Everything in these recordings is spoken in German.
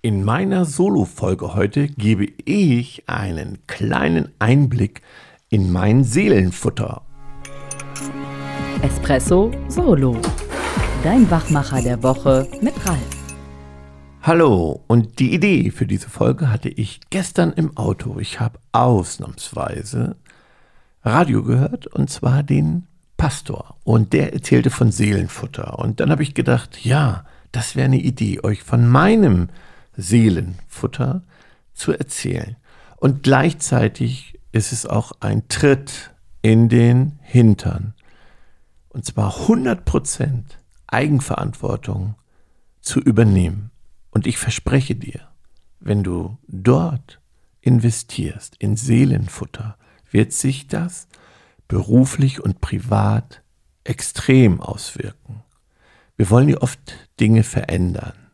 In meiner Solo-Folge heute gebe ich einen kleinen Einblick in mein Seelenfutter. Espresso Solo. Dein Wachmacher der Woche mit Ralf. Hallo, und die Idee für diese Folge hatte ich gestern im Auto. Ich habe ausnahmsweise Radio gehört und zwar den Pastor und der erzählte von Seelenfutter. Und dann habe ich gedacht, ja, das wäre eine Idee, euch von meinem Seelenfutter zu erzählen. Und gleichzeitig ist es auch ein Tritt in den Hintern. Und zwar 100% Eigenverantwortung zu übernehmen. Und ich verspreche dir, wenn du dort investierst in Seelenfutter, wird sich das beruflich und privat extrem auswirken. Wir wollen ja oft Dinge verändern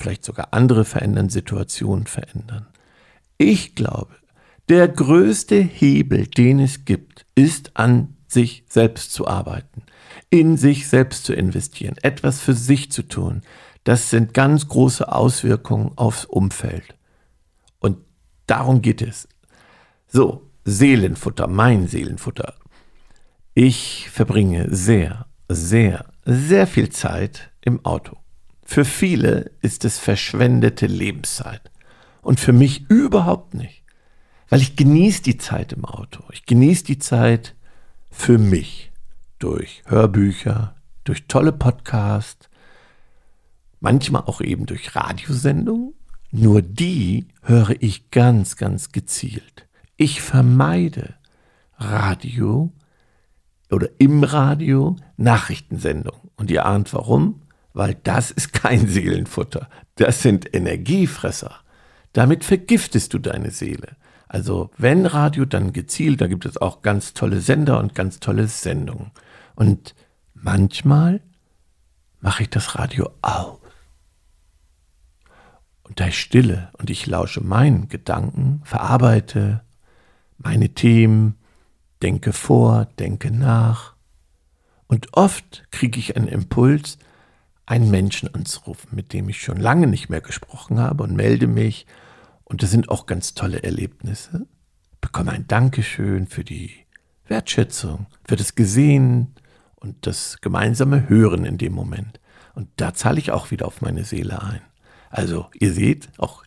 vielleicht sogar andere verändern, Situationen verändern. Ich glaube, der größte Hebel, den es gibt, ist an sich selbst zu arbeiten, in sich selbst zu investieren, etwas für sich zu tun. Das sind ganz große Auswirkungen aufs Umfeld. Und darum geht es. So, Seelenfutter, mein Seelenfutter. Ich verbringe sehr, sehr, sehr viel Zeit im Auto. Für viele ist es verschwendete Lebenszeit. Und für mich überhaupt nicht. Weil ich genieße die Zeit im Auto. Ich genieße die Zeit für mich. Durch Hörbücher, durch tolle Podcasts, manchmal auch eben durch Radiosendungen. Nur die höre ich ganz, ganz gezielt. Ich vermeide Radio oder im Radio Nachrichtensendungen. Und ihr ahnt warum? Weil das ist kein Seelenfutter. Das sind Energiefresser. Damit vergiftest du deine Seele. Also wenn Radio, dann gezielt, da gibt es auch ganz tolle Sender und ganz tolle Sendungen. Und manchmal mache ich das Radio aus. Und da ist Stille und ich lausche meinen Gedanken, verarbeite meine Themen, denke vor, denke nach. Und oft kriege ich einen Impuls, einen Menschen anzurufen, mit dem ich schon lange nicht mehr gesprochen habe und melde mich. Und das sind auch ganz tolle Erlebnisse. Bekomme ein Dankeschön für die Wertschätzung, für das Gesehen und das gemeinsame Hören in dem Moment. Und da zahle ich auch wieder auf meine Seele ein. Also ihr seht, auch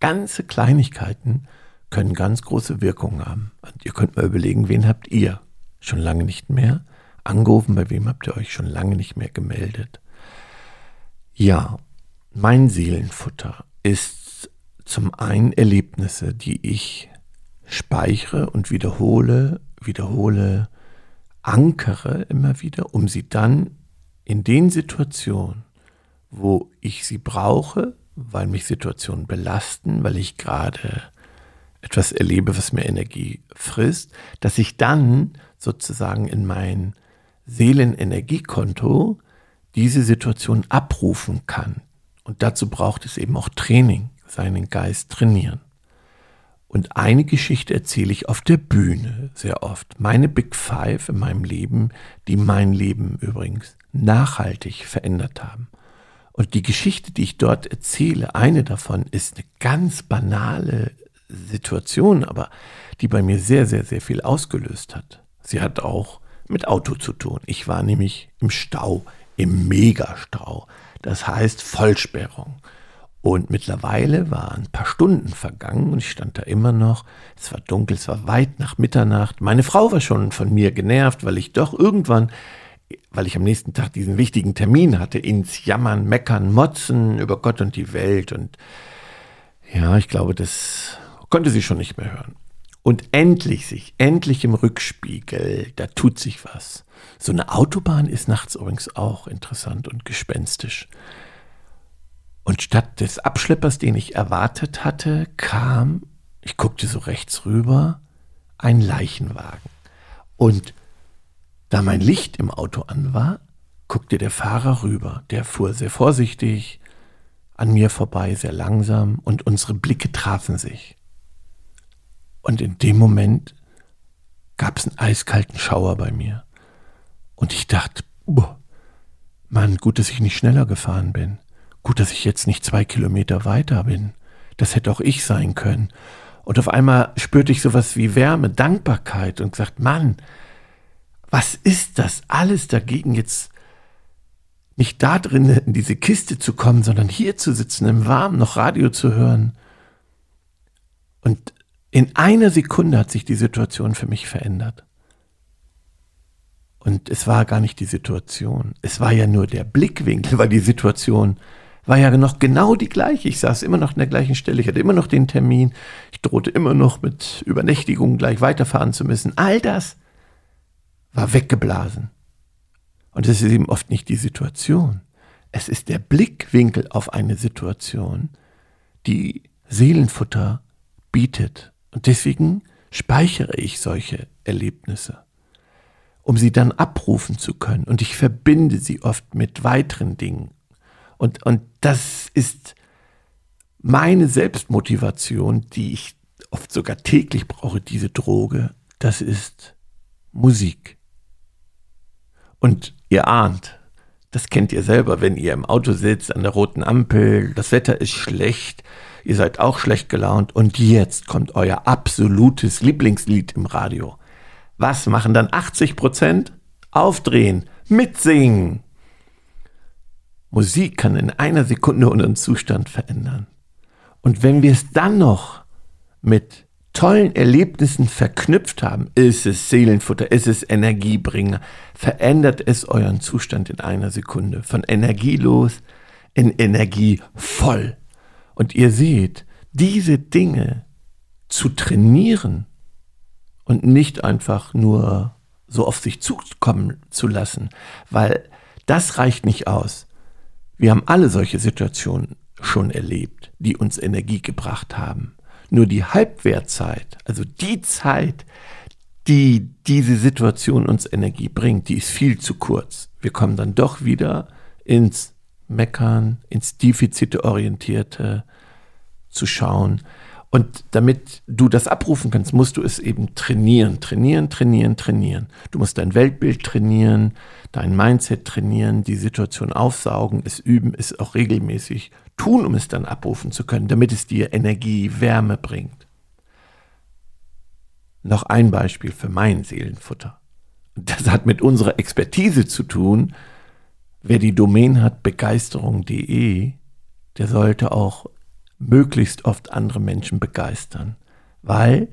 ganze Kleinigkeiten können ganz große Wirkungen haben. Und ihr könnt mal überlegen, wen habt ihr schon lange nicht mehr angerufen, bei wem habt ihr euch schon lange nicht mehr gemeldet. Ja, mein Seelenfutter ist zum einen Erlebnisse, die ich speichere und wiederhole, wiederhole, ankere immer wieder, um sie dann in den Situationen, wo ich sie brauche, weil mich Situationen belasten, weil ich gerade etwas erlebe, was mir Energie frisst, dass ich dann sozusagen in mein Seelenenergiekonto diese Situation abrufen kann. Und dazu braucht es eben auch Training, seinen Geist trainieren. Und eine Geschichte erzähle ich auf der Bühne sehr oft. Meine Big Five in meinem Leben, die mein Leben übrigens nachhaltig verändert haben. Und die Geschichte, die ich dort erzähle, eine davon ist eine ganz banale Situation, aber die bei mir sehr, sehr, sehr viel ausgelöst hat. Sie hat auch mit Auto zu tun. Ich war nämlich im Stau im Megastau. Das heißt Vollsperrung. Und mittlerweile waren ein paar Stunden vergangen und ich stand da immer noch. Es war dunkel, es war weit nach Mitternacht. Meine Frau war schon von mir genervt, weil ich doch irgendwann, weil ich am nächsten Tag diesen wichtigen Termin hatte, ins Jammern, Meckern, Motzen über Gott und die Welt. Und ja, ich glaube, das konnte sie schon nicht mehr hören. Und endlich sich, endlich im Rückspiegel, da tut sich was. So eine Autobahn ist nachts übrigens auch interessant und gespenstisch. Und statt des Abschleppers, den ich erwartet hatte, kam, ich guckte so rechts rüber, ein Leichenwagen. Und da mein Licht im Auto an war, guckte der Fahrer rüber. Der fuhr sehr vorsichtig an mir vorbei, sehr langsam, und unsere Blicke trafen sich. Und in dem Moment gab es einen eiskalten Schauer bei mir. Und ich dachte, boah, Mann, gut, dass ich nicht schneller gefahren bin. gut, dass ich jetzt nicht zwei Kilometer weiter bin. Das hätte auch ich sein können. Und auf einmal spürte ich sowas wie Wärme, Dankbarkeit und gesagt, Mann, was ist das alles dagegen jetzt nicht da drin in diese Kiste zu kommen, sondern hier zu sitzen, im Warmen noch Radio zu hören. Und in einer Sekunde hat sich die Situation für mich verändert. Und es war gar nicht die Situation. Es war ja nur der Blickwinkel, weil die Situation war ja noch genau die gleiche. Ich saß immer noch an der gleichen Stelle. Ich hatte immer noch den Termin. Ich drohte immer noch mit Übernächtigung gleich weiterfahren zu müssen. All das war weggeblasen. Und es ist eben oft nicht die Situation. Es ist der Blickwinkel auf eine Situation, die Seelenfutter bietet. Und deswegen speichere ich solche Erlebnisse, um sie dann abrufen zu können. Und ich verbinde sie oft mit weiteren Dingen. Und, und das ist meine Selbstmotivation, die ich oft sogar täglich brauche, diese Droge. Das ist Musik. Und ihr ahnt, das kennt ihr selber, wenn ihr im Auto sitzt an der roten Ampel, das Wetter ist schlecht, ihr seid auch schlecht gelaunt und jetzt kommt euer absolutes Lieblingslied im Radio. Was machen dann 80 Prozent? Aufdrehen, mitsingen. Musik kann in einer Sekunde unseren Zustand verändern. Und wenn wir es dann noch mit tollen Erlebnissen verknüpft haben, ist es Seelenfutter, ist es Energiebringer, verändert es euren Zustand in einer Sekunde. Von energielos in energievoll. Und ihr seht, diese Dinge zu trainieren und nicht einfach nur so auf sich zukommen zu lassen, weil das reicht nicht aus. Wir haben alle solche Situationen schon erlebt, die uns Energie gebracht haben. Nur die Halbwertzeit, also die Zeit, die diese Situation uns Energie bringt, die ist viel zu kurz. Wir kommen dann doch wieder ins Meckern, ins Defizite-orientierte zu schauen. Und damit du das abrufen kannst, musst du es eben trainieren, trainieren, trainieren, trainieren. Du musst dein Weltbild trainieren, dein Mindset trainieren, die Situation aufsaugen, es üben, es auch regelmäßig tun, um es dann abrufen zu können, damit es dir Energie, Wärme bringt. Noch ein Beispiel für mein Seelenfutter. Das hat mit unserer Expertise zu tun. Wer die Domain hat begeisterung.de, der sollte auch möglichst oft andere Menschen begeistern. Weil,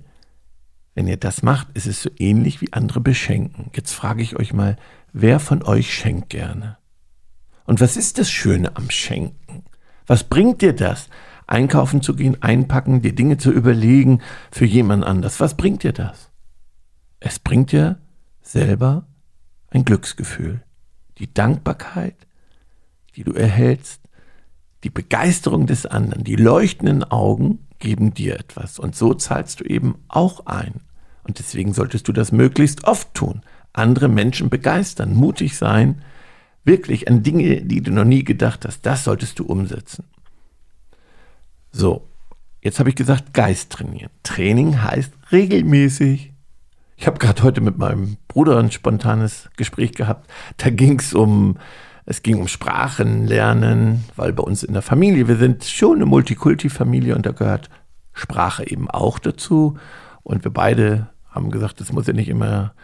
wenn ihr das macht, ist es so ähnlich wie andere beschenken. Jetzt frage ich euch mal, wer von euch schenkt gerne? Und was ist das Schöne am Schenken? Was bringt dir das? Einkaufen zu gehen, einpacken, dir Dinge zu überlegen für jemand anders. Was bringt dir das? Es bringt dir selber ein Glücksgefühl. Die Dankbarkeit, die du erhältst, die Begeisterung des anderen, die leuchtenden Augen geben dir etwas. Und so zahlst du eben auch ein. Und deswegen solltest du das möglichst oft tun. Andere Menschen begeistern, mutig sein, wirklich an Dinge, die du noch nie gedacht hast, das solltest du umsetzen. So, jetzt habe ich gesagt, Geist trainieren. Training heißt regelmäßig. Ich habe gerade heute mit meinem Bruder ein spontanes Gespräch gehabt. Da ging es um, es ging um Sprachenlernen, weil bei uns in der Familie, wir sind schon eine Multikulti-Familie und da gehört Sprache eben auch dazu. Und wir beide haben gesagt, es muss ja nicht immer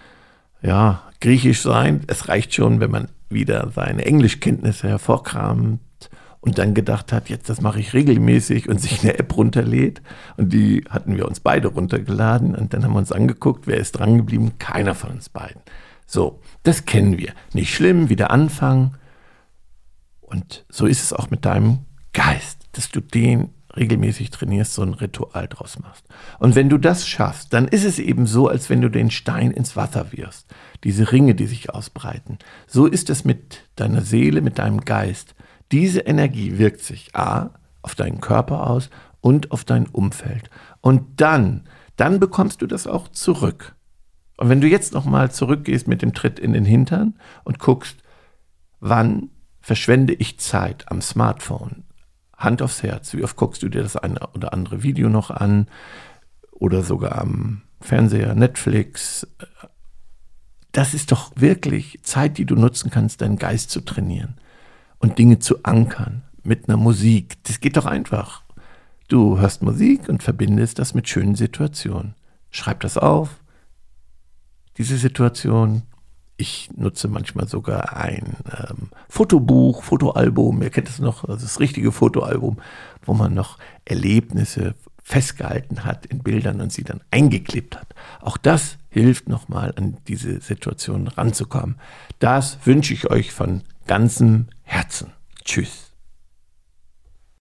ja, griechisch sein. Es reicht schon, wenn man wieder seine Englischkenntnisse hervorkramt und dann gedacht hat, jetzt das mache ich regelmäßig und sich eine App runterlädt. Und die hatten wir uns beide runtergeladen und dann haben wir uns angeguckt, wer ist dran geblieben? Keiner von uns beiden. So, das kennen wir. Nicht schlimm, wieder anfangen. Und so ist es auch mit deinem Geist, dass du den regelmäßig trainierst, so ein Ritual draus machst. Und wenn du das schaffst, dann ist es eben so, als wenn du den Stein ins Wasser wirfst. Diese Ringe, die sich ausbreiten. So ist es mit deiner Seele, mit deinem Geist. Diese Energie wirkt sich A auf deinen Körper aus und auf dein Umfeld. Und dann, dann bekommst du das auch zurück. Und wenn du jetzt nochmal zurückgehst mit dem Tritt in den Hintern und guckst, wann verschwende ich Zeit am Smartphone, Hand aufs Herz, wie oft guckst du dir das eine oder andere Video noch an oder sogar am Fernseher, Netflix. Das ist doch wirklich Zeit, die du nutzen kannst, deinen Geist zu trainieren und Dinge zu ankern, mit einer Musik. Das geht doch einfach. Du hörst Musik und verbindest das mit schönen Situationen. Schreib das auf. Diese Situation. Ich nutze manchmal sogar ein ähm, Fotobuch, Fotoalbum. Ihr kennt es noch, also das richtige Fotoalbum, wo man noch Erlebnisse festgehalten hat in Bildern und sie dann eingeklebt hat. Auch das hilft nochmal an diese Situation ranzukommen. Das wünsche ich euch von ganzem Herzen. Tschüss.